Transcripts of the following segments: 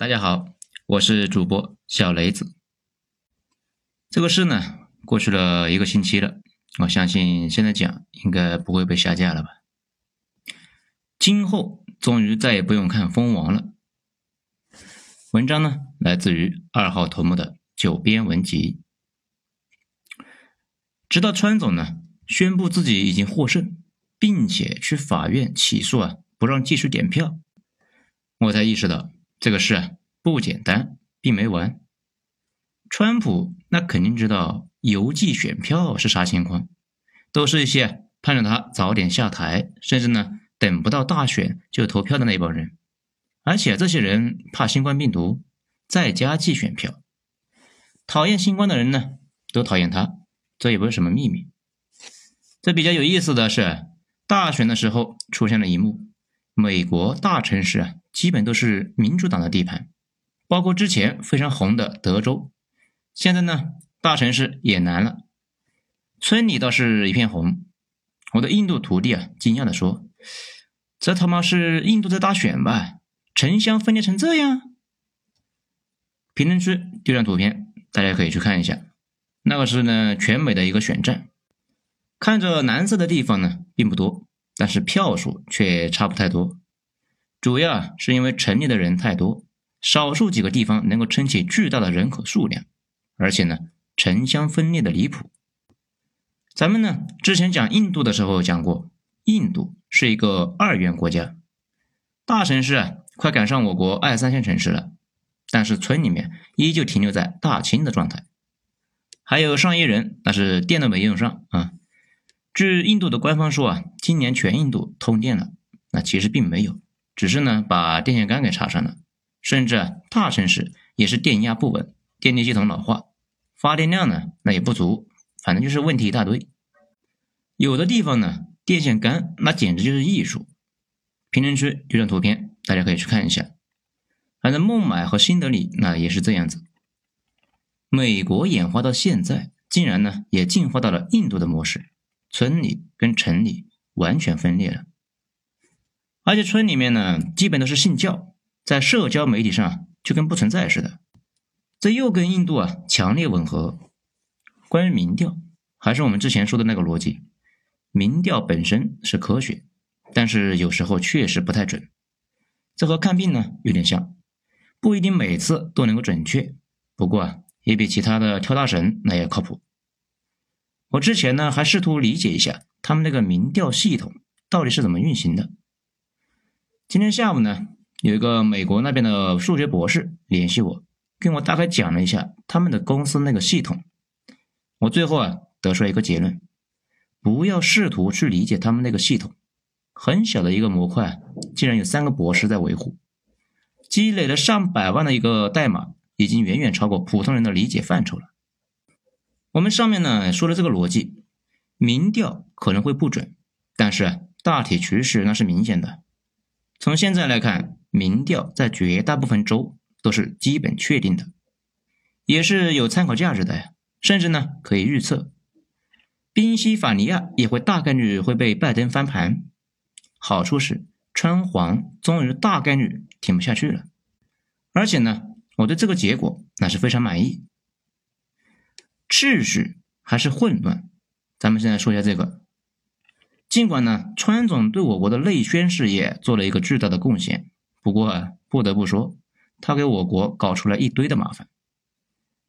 大家好，我是主播小雷子。这个事呢，过去了一个星期了，我相信现在讲应该不会被下架了吧？今后终于再也不用看蜂王了。文章呢，来自于二号头目的九编文集。直到川总呢宣布自己已经获胜，并且去法院起诉啊，不让继续点票，我才意识到这个事啊不简单，并没完。川普那肯定知道邮寄选票是啥情况，都是一些盼着他早点下台，甚至呢等不到大选就投票的那帮人。而且这些人怕新冠病毒，在家寄选票。讨厌新冠的人呢，都讨厌他，这也不是什么秘密。这比较有意思的是，大选的时候出现了一幕：美国大城市啊，基本都是民主党的地盘，包括之前非常红的德州。现在呢，大城市也难了，村里倒是一片红。我的印度徒弟啊，惊讶地说：“这他妈是印度在大选吧？”城乡分裂成这样，评论区丢张图片，大家可以去看一下。那个是呢，全美的一个选战，看着蓝色的地方呢并不多，但是票数却差不太多。主要是因为城里的人太多，少数几个地方能够撑起巨大的人口数量，而且呢，城乡分裂的离谱。咱们呢之前讲印度的时候讲过，印度是一个二元国家，大城市啊。快赶上我国二三线城市了，但是村里面依旧停留在大清的状态，还有上亿人那是电都没用上啊。据印度的官方说啊，今年全印度通电了，那其实并没有，只是呢把电线杆给插上了，甚至啊大城市也是电压不稳，电力系统老化，发电量呢那也不足，反正就是问题一大堆。有的地方呢电线杆那简直就是艺术。评论区有张图片。大家可以去看一下，反正孟买和新德里那也是这样子。美国演化到现在，竟然呢也进化到了印度的模式，村里跟城里完全分裂了，而且村里面呢基本都是信教，在社交媒体上就跟不存在似的，这又跟印度啊强烈吻合。关于民调，还是我们之前说的那个逻辑，民调本身是科学，但是有时候确实不太准。这和看病呢有点像，不一定每次都能够准确，不过啊，也比其他的跳大神那要靠谱。我之前呢还试图理解一下他们那个民调系统到底是怎么运行的。今天下午呢，有一个美国那边的数学博士联系我，跟我大概讲了一下他们的公司那个系统。我最后啊得出来一个结论：不要试图去理解他们那个系统。很小的一个模块，竟然有三个博士在维护，积累了上百万的一个代码，已经远远超过普通人的理解范畴了。我们上面呢说了这个逻辑，民调可能会不准，但是大体趋势那是明显的。从现在来看，民调在绝大部分州都是基本确定的，也是有参考价值的呀，甚至呢可以预测，宾夕法尼亚也会大概率会被拜登翻盘。好处是，川黄终于大概率挺不下去了，而且呢，我对这个结果那是非常满意。秩序还是混乱？咱们现在说一下这个。尽管呢，川总对我国的内宣事业做了一个巨大的贡献，不过啊，不得不说，他给我国搞出了一堆的麻烦。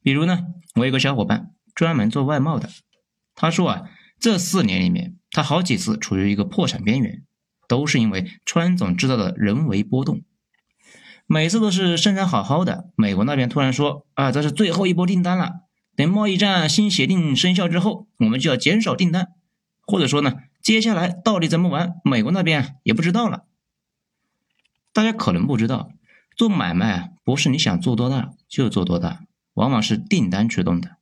比如呢，我有个小伙伴专门做外贸的，他说啊，这四年里面，他好几次处于一个破产边缘。都是因为川总制造的人为波动，每次都是生产好好的，美国那边突然说啊，这是最后一波订单了，等贸易战新协定生效之后，我们就要减少订单，或者说呢，接下来到底怎么玩，美国那边也不知道了。大家可能不知道，做买卖不是你想做多大就做多大，往往是订单驱动的，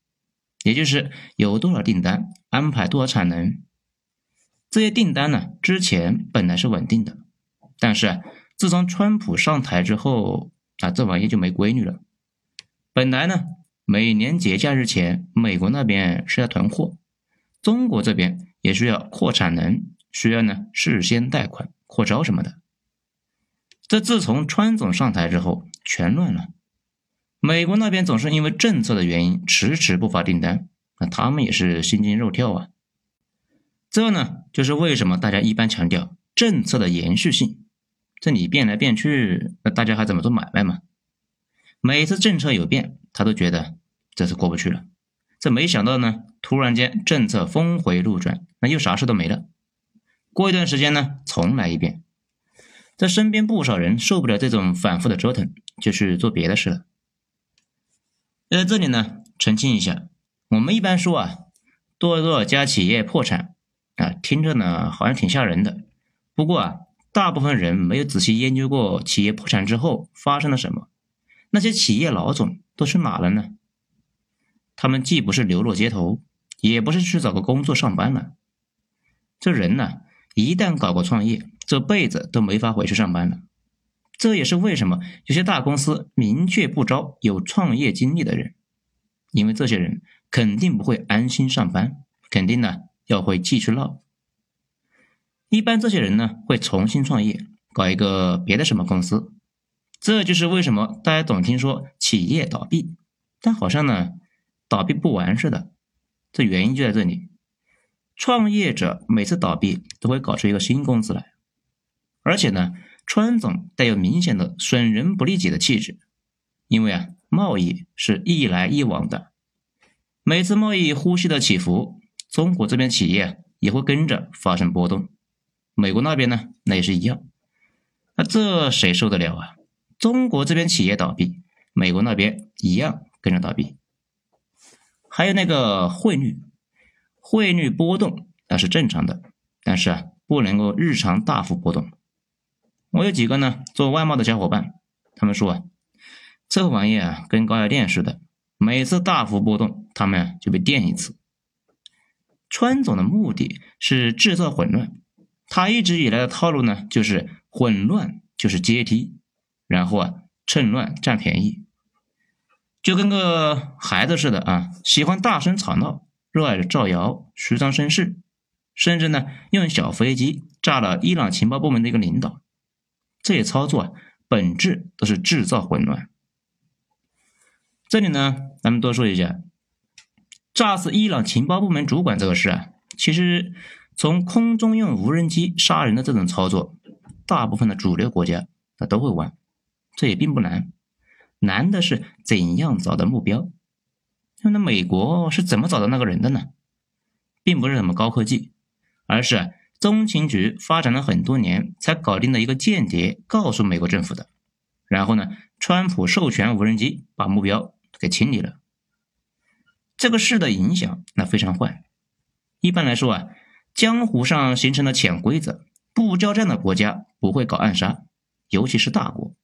也就是有多少订单，安排多少产能。这些订单呢，之前本来是稳定的，但是自从川普上台之后，啊，这玩意就没规律了。本来呢，每年节假日前，美国那边是要囤货，中国这边也需要扩产能，需要呢事先贷款、扩招什么的。这自从川总上台之后，全乱了。美国那边总是因为政策的原因迟迟不发订单，那他们也是心惊肉跳啊。这呢，就是为什么大家一般强调政策的延续性。这你变来变去，那大家还怎么做买卖嘛？每次政策有变，他都觉得这是过不去了。这没想到呢，突然间政策峰回路转，那又啥事都没了。过一段时间呢，重来一遍。这身边不少人受不了这种反复的折腾，就去做别的事了。在这里呢，澄清一下，我们一般说啊，多少家企业破产啊，听着呢好像挺吓人的。不过啊，大部分人没有仔细研究过企业破产之后发生了什么。那些企业老总都去哪了呢？他们既不是流落街头，也不是去找个工作上班了。这人呢，一旦搞过创业，这辈子都没法回去上班了。这也是为什么有些大公司明确不招有创业经历的人，因为这些人肯定不会安心上班，肯定呢要会继续闹。一般这些人呢会重新创业，搞一个别的什么公司。这就是为什么大家总听说企业倒闭，但好像呢倒闭不完似的。这原因就在这里，创业者每次倒闭都会搞出一个新公司来，而且呢，川总带有明显的损人不利己的气质，因为啊，贸易是一来一往的，每次贸易呼吸的起伏，中国这边企业也会跟着发生波动，美国那边呢，那也是一样，那这谁受得了啊？中国这边企业倒闭，美国那边一样跟着倒闭。还有那个汇率，汇率波动那是正常的，但是啊，不能够日常大幅波动。我有几个呢做外贸的小伙伴，他们说啊，这玩意啊跟高压电似的，每次大幅波动，他们就被电一次。川总的目的是制造混乱，他一直以来的套路呢，就是混乱就是阶梯。然后啊，趁乱占便宜，就跟个孩子似的啊，喜欢大声吵闹，热爱着造谣、虚张声势，甚至呢，用小飞机炸了伊朗情报部门的一个领导。这些操作啊，本质都是制造混乱。这里呢，咱们多说一下，炸死伊朗情报部门主管这个事啊，其实从空中用无人机杀人的这种操作，大部分的主流国家那都会玩。这也并不难，难的是怎样找到目标。那美国是怎么找到那个人的呢？并不是什么高科技，而是中情局发展了很多年才搞定的一个间谍告诉美国政府的。然后呢，川普授权无人机把目标给清理了。这个事的影响那非常坏。一般来说啊，江湖上形成了潜规则：不交战的国家不会搞暗杀，尤其是大国。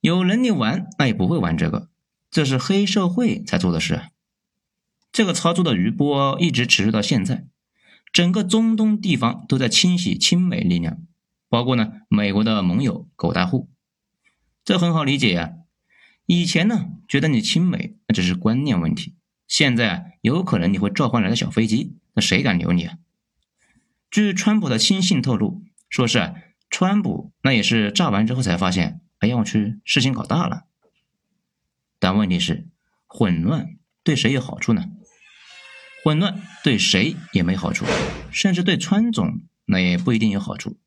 有能力玩，那也不会玩这个，这是黑社会才做的事。这个操作的余波一直持续到现在，整个中东地方都在清洗亲美力量，包括呢美国的盟友狗大户。这很好理解呀，以前呢觉得你亲美那只是观念问题，现在啊有可能你会召唤来的小飞机，那谁敢留你啊？据川普的亲信透露，说是啊川普那也是炸完之后才发现。哎呀，我去，事情搞大了。但问题是，混乱对谁有好处呢？混乱对谁也没好处，甚至对川总那也不一定有好处。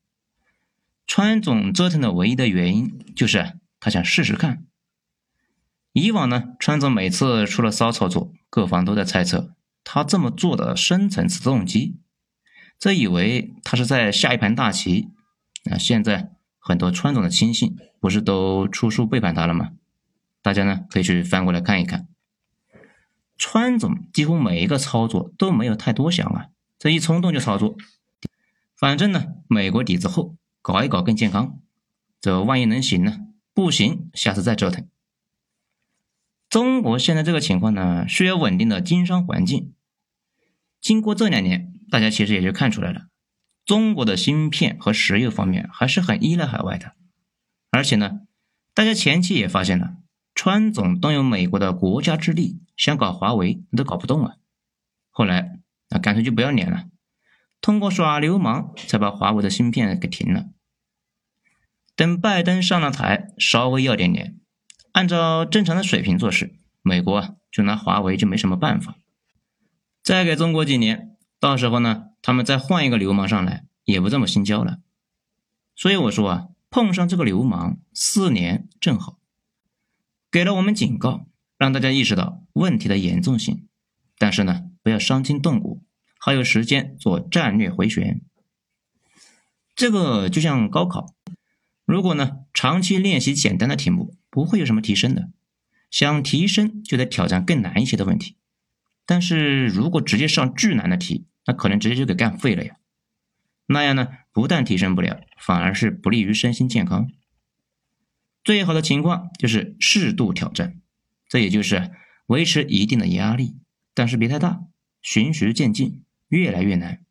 川总折腾的唯一的原因就是他想试试看。以往呢，川总每次出了骚操作，各方都在猜测他这么做的深层次动机，这以为他是在下一盘大棋。那现在。很多川总的亲信不是都出书背叛他了吗？大家呢可以去翻过来看一看。川总几乎每一个操作都没有太多想啊，这一冲动就操作。反正呢，美国底子厚，搞一搞更健康。这万一能行呢？不行，下次再折腾。中国现在这个情况呢，需要稳定的经商环境。经过这两年，大家其实也就看出来了。中国的芯片和石油方面还是很依赖海外的，而且呢，大家前期也发现了，川总动用美国的国家之力想搞华为都搞不动啊。后来那干脆就不要脸了，通过耍流氓才把华为的芯片给停了。等拜登上了台，稍微要点脸，按照正常的水平做事，美国啊就拿华为就没什么办法。再给中国几年，到时候呢，他们再换一个流氓上来，也不这么心焦了。所以我说啊，碰上这个流氓，四年正好，给了我们警告，让大家意识到问题的严重性。但是呢，不要伤筋动骨，还有时间做战略回旋。这个就像高考，如果呢长期练习简单的题目，不会有什么提升的。想提升，就得挑战更难一些的问题。但是如果直接上巨难的题，那可能直接就给干废了呀。那样呢，不但提升不了，反而是不利于身心健康。最好的情况就是适度挑战，这也就是维持一定的压力，但是别太大，循序渐进，越来越难。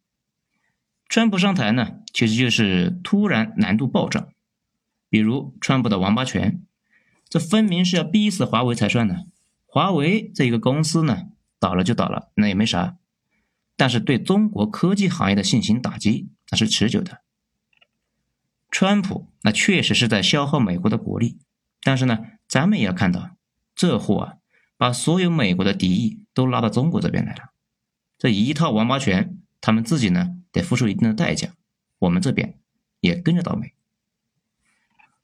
川普上台呢，其实就是突然难度暴涨。比如川普的王八拳，这分明是要逼死华为才算呢。华为这一个公司呢，倒了就倒了，那也没啥。但是对中国科技行业的信心打击，那是持久的。川普那确实是在消耗美国的国力，但是呢，咱们也要看到，这货啊，把所有美国的敌意都拉到中国这边来了。这一套王八拳，他们自己呢得付出一定的代价，我们这边也跟着倒霉。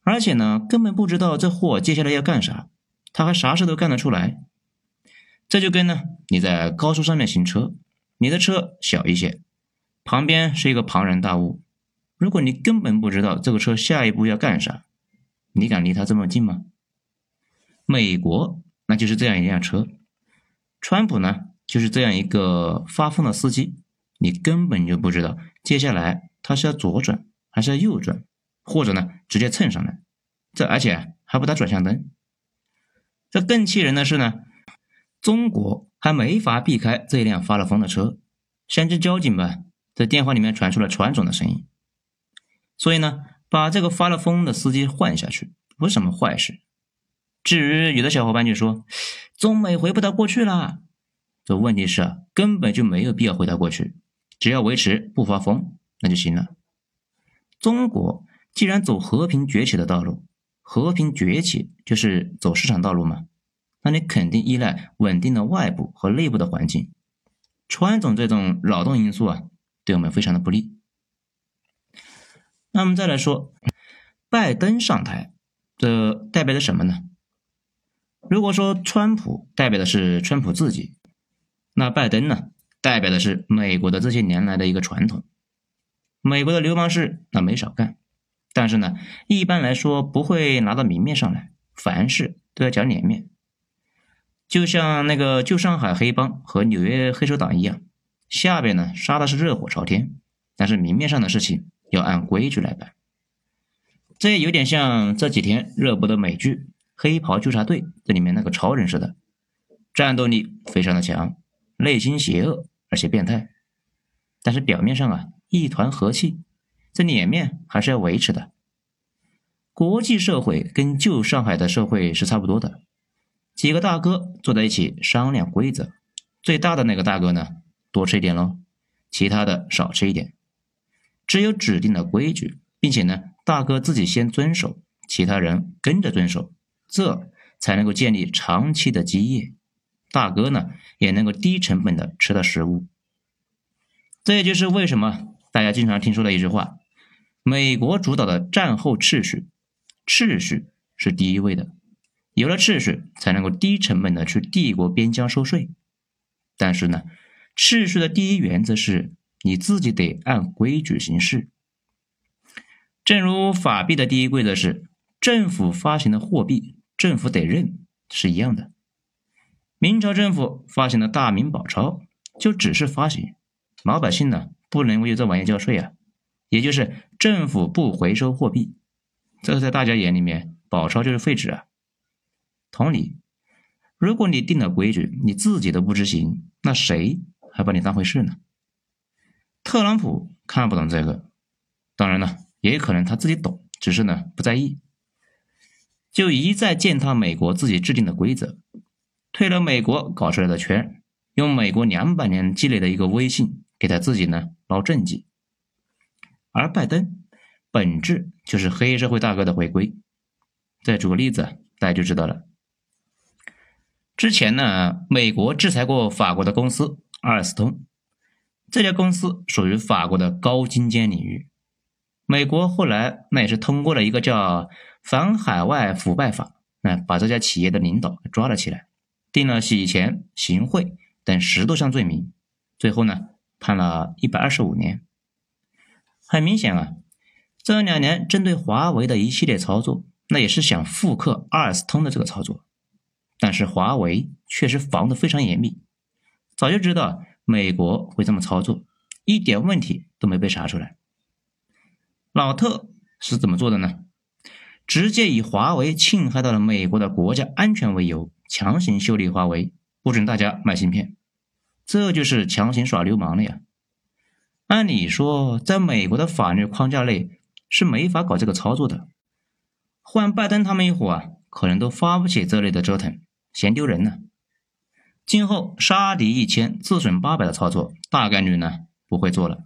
而且呢，根本不知道这货接下来要干啥，他还啥事都干得出来。这就跟呢，你在高速上面行车。你的车小一些，旁边是一个庞然大物。如果你根本不知道这个车下一步要干啥，你敢离它这么近吗？美国那就是这样一辆车，川普呢就是这样一个发疯的司机。你根本就不知道接下来他是要左转还是要右转，或者呢直接蹭上来，这而且还不打转向灯。这更气人的是呢，中国。还没法避开这一辆发了疯的车，像只交警吧，在电话里面传出了传总的声音。所以呢，把这个发了疯的司机换下去不是什么坏事。至于有的小伙伴就说，中美回不到过去了，这问题是啊，根本就没有必要回到过去，只要维持不发疯那就行了。中国既然走和平崛起的道路，和平崛起就是走市场道路嘛。那你肯定依赖稳定的外部和内部的环境，川总这种扰动因素啊，对我们非常的不利。那我们再来说，拜登上台，这代表着什么呢？如果说川普代表的是川普自己，那拜登呢，代表的是美国的这些年来的一个传统。美国的流氓事那没少干，但是呢，一般来说不会拿到明面上来，凡事都要讲脸面。就像那个旧上海黑帮和纽约黑手党一样，下边呢杀的是热火朝天，但是明面上的事情要按规矩来办。这有点像这几天热播的美剧《黑袍纠察队》这里面那个超人似的，战斗力非常的强，内心邪恶而且变态，但是表面上啊一团和气，这脸面还是要维持的。国际社会跟旧上海的社会是差不多的。几个大哥坐在一起商量规则，最大的那个大哥呢，多吃一点喽，其他的少吃一点。只有指定的规矩，并且呢，大哥自己先遵守，其他人跟着遵守，这才能够建立长期的基业。大哥呢，也能够低成本的吃到食物。这也就是为什么大家经常听说的一句话：美国主导的战后秩序，秩序是第一位的。有了秩序，才能够低成本的去帝国边疆收税。但是呢，秩序的第一原则是你自己得按规矩行事。正如法币的第一规则是政府发行的货币，政府得认，是一样的。明朝政府发行的大明宝钞，就只是发行，老百姓呢不能为这玩意交税啊，也就是政府不回收货币，这在大家眼里面，宝钞就是废纸啊。同理，如果你定了规矩，你自己都不执行，那谁还把你当回事呢？特朗普看不懂这个，当然了，也可能他自己懂，只是呢不在意，就一再践踏美国自己制定的规则，退了美国搞出来的圈，用美国两百年积累的一个威信给他自己呢捞政绩。而拜登本质就是黑社会大哥的回归。再举个例子，大家就知道了。之前呢，美国制裁过法国的公司阿尔斯通，这家公司属于法国的高精尖领域。美国后来那也是通过了一个叫《反海外腐败法》，那把这家企业的领导抓了起来，定了洗钱、行贿等十多项罪名，最后呢判了一百二十五年。很明显啊，这两年针对华为的一系列操作，那也是想复刻阿尔斯通的这个操作，但是华为确实防得非常严密，早就知道美国会这么操作，一点问题都没被查出来。老特是怎么做的呢？直接以华为侵害到了美国的国家安全为由，强行修理华为，不准大家卖芯片，这就是强行耍流氓了呀！按理说，在美国的法律框架内是没法搞这个操作的。换拜登他们一伙啊，可能都发不起这类的折腾，嫌丢人呢。今后杀敌一千，自损八百的操作，大概率呢不会做了。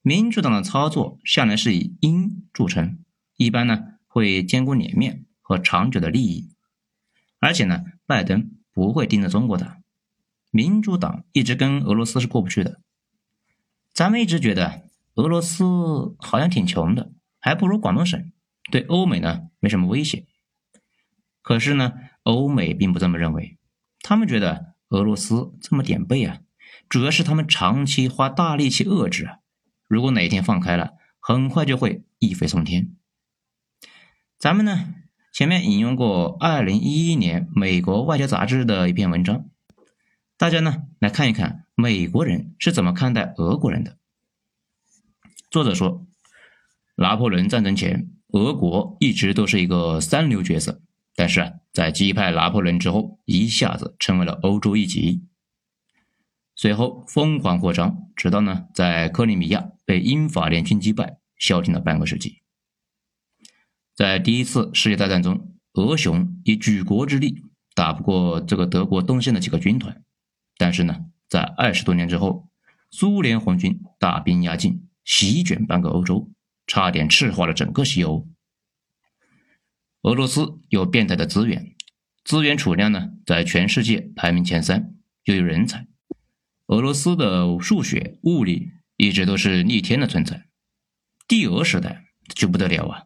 民主党的操作向来是以阴著称，一般呢会兼顾脸面和长久的利益。而且呢，拜登不会盯着中国打，民主党一直跟俄罗斯是过不去的。咱们一直觉得俄罗斯好像挺穷的，还不如广东省，对欧美呢没什么威胁。可是呢，欧美并不这么认为，他们觉得俄罗斯这么点背啊，主要是他们长期花大力气遏制啊，如果哪一天放开了，很快就会一飞冲天。咱们呢前面引用过二零一一年美国外交杂志的一篇文章，大家呢来看一看。美国人是怎么看待俄国人的？作者说，拿破仑战争前，俄国一直都是一个三流角色，但是啊，在击败拿破仑之后，一下子成为了欧洲一极。随后疯狂扩张，直到呢，在克里米亚被英法联军击败，消停了半个世纪。在第一次世界大战中，俄雄以举国之力打不过这个德国东线的几个军团，但是呢。在二十多年之后，苏联红军大兵压境，席卷半个欧洲，差点赤化了整个西欧。俄罗斯有变态的资源，资源储量呢，在全世界排名前三，又有人才。俄罗斯的数学、物理一直都是逆天的存在。帝俄时代就不得了啊，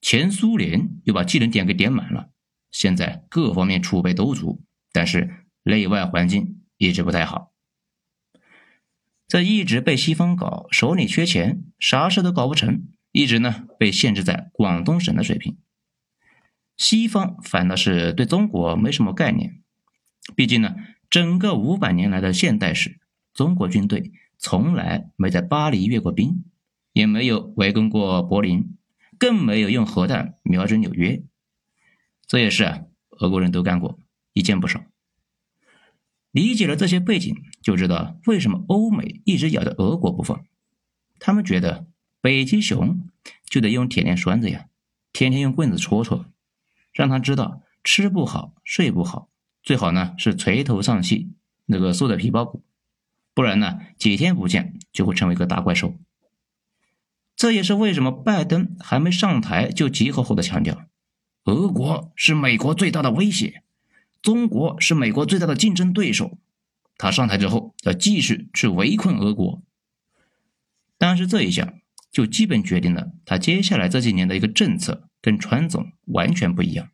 前苏联又把技能点给点满了，现在各方面储备都足，但是内外环境一直不太好。这一直被西方搞，手里缺钱，啥事都搞不成，一直呢被限制在广东省的水平。西方反倒是对中国没什么概念，毕竟呢，整个五百年来的现代史，中国军队从来没在巴黎阅过兵，也没有围攻过柏林，更没有用核弹瞄准纽约。这也是啊，俄国人都干过，一件不少。理解了这些背景，就知道为什么欧美一直咬着俄国不放。他们觉得北极熊就得用铁链拴着呀，天天用棍子戳戳，让他知道吃不好睡不好，最好呢是垂头丧气，那个缩在皮包骨，不然呢几天不见就会成为一个大怪兽。这也是为什么拜登还没上台就急吼吼的强调，俄国是美国最大的威胁。中国是美国最大的竞争对手，他上台之后要继续去围困俄国。但是这一下就基本决定了他接下来这几年的一个政策跟川总完全不一样。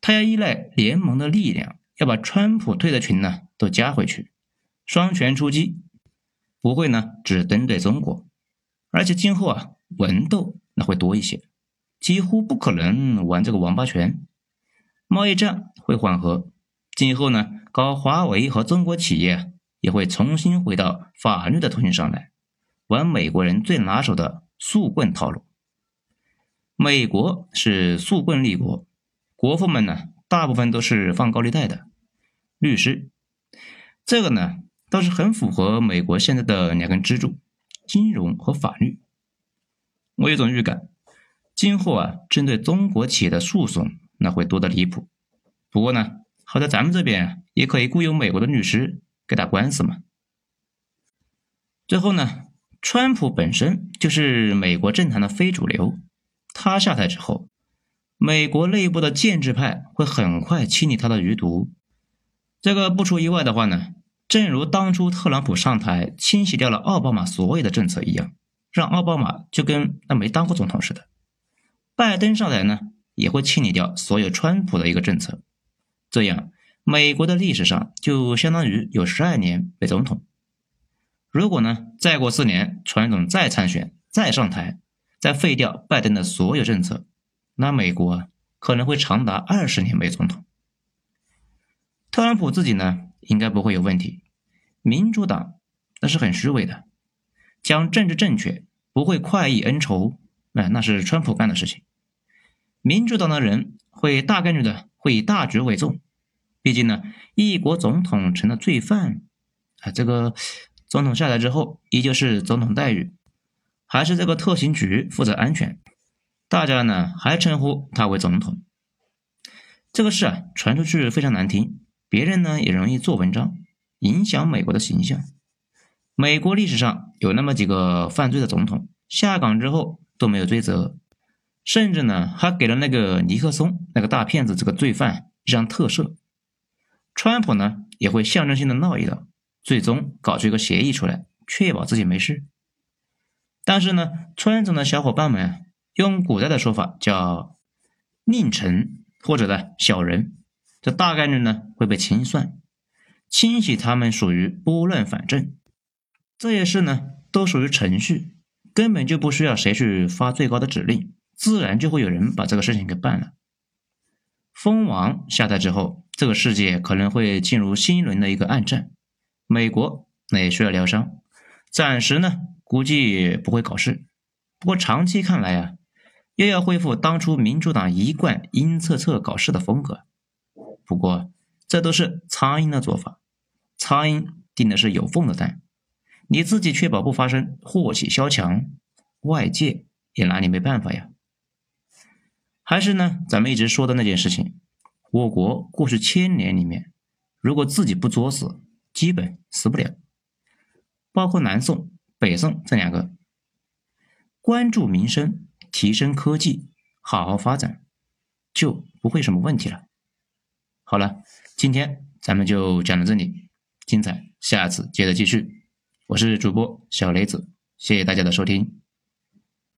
他要依赖联盟的力量，要把川普退的群呢都加回去，双拳出击，不会呢只针对中国，而且今后啊文斗那会多一些，几乎不可能玩这个王八拳。贸易战会缓和，今后呢，搞华为和中国企业也会重新回到法律的途径上来，玩美国人最拿手的速棍套路。美国是速棍立国，国父们呢，大部分都是放高利贷的律师，这个呢倒是很符合美国现在的两根支柱：金融和法律。我有种预感，今后啊，针对中国企业的诉讼。那会多的离谱，不过呢，好在咱们这边也可以雇佣美国的律师给打官司嘛。最后呢，川普本身就是美国政坛的非主流，他下台之后，美国内部的建制派会很快清理他的余毒，这个不出意外的话呢，正如当初特朗普上台清洗掉了奥巴马所有的政策一样，让奥巴马就跟那没当过总统似的，拜登上台呢也会清理掉所有川普的一个政策，这样美国的历史上就相当于有十二年没总统。如果呢再过四年，川总再参选再上台，再废掉拜登的所有政策，那美国可能会长达二十年没总统。特朗普自己呢，应该不会有问题。民主党那是很虚伪的，讲政治正确不会快意恩仇，哎，那是川普干的事情。民主党的人会大概率的会以大局为重，毕竟呢，一国总统成了罪犯，啊，这个总统下来之后依旧是总统待遇，还是这个特勤局负责安全，大家呢还称呼他为总统。这个事啊传出去非常难听。别人呢也容易做文章，影响美国的形象。美国历史上有那么几个犯罪的总统下岗之后都没有追责，甚至呢还给了那个尼克松那个大骗子这个罪犯一张特赦。川普呢也会象征性的闹一闹，最终搞出一个协议出来，确保自己没事。但是呢，村总的小伙伴们用古代的说法叫佞臣或者呢小人。这大概率呢会被清算，清洗他们属于拨乱反正，这些事呢都属于程序，根本就不需要谁去发最高的指令，自然就会有人把这个事情给办了。蜂王下台之后，这个世界可能会进入新一轮的一个暗战，美国那也需要疗伤，暂时呢估计不会搞事，不过长期看来啊，又要恢复当初民主党一贯阴恻恻搞事的风格。不过，这都是苍蝇的做法。苍蝇叮的是有缝的蛋，你自己确保不发生祸起萧墙，外界也拿你没办法呀。还是呢，咱们一直说的那件事情：我国过去千年里面，如果自己不作死，基本死不了。包括南宋、北宋这两个，关注民生、提升科技、好好发展，就不会什么问题了。好了，今天咱们就讲到这里，精彩下次接着继续。我是主播小雷子，谢谢大家的收听。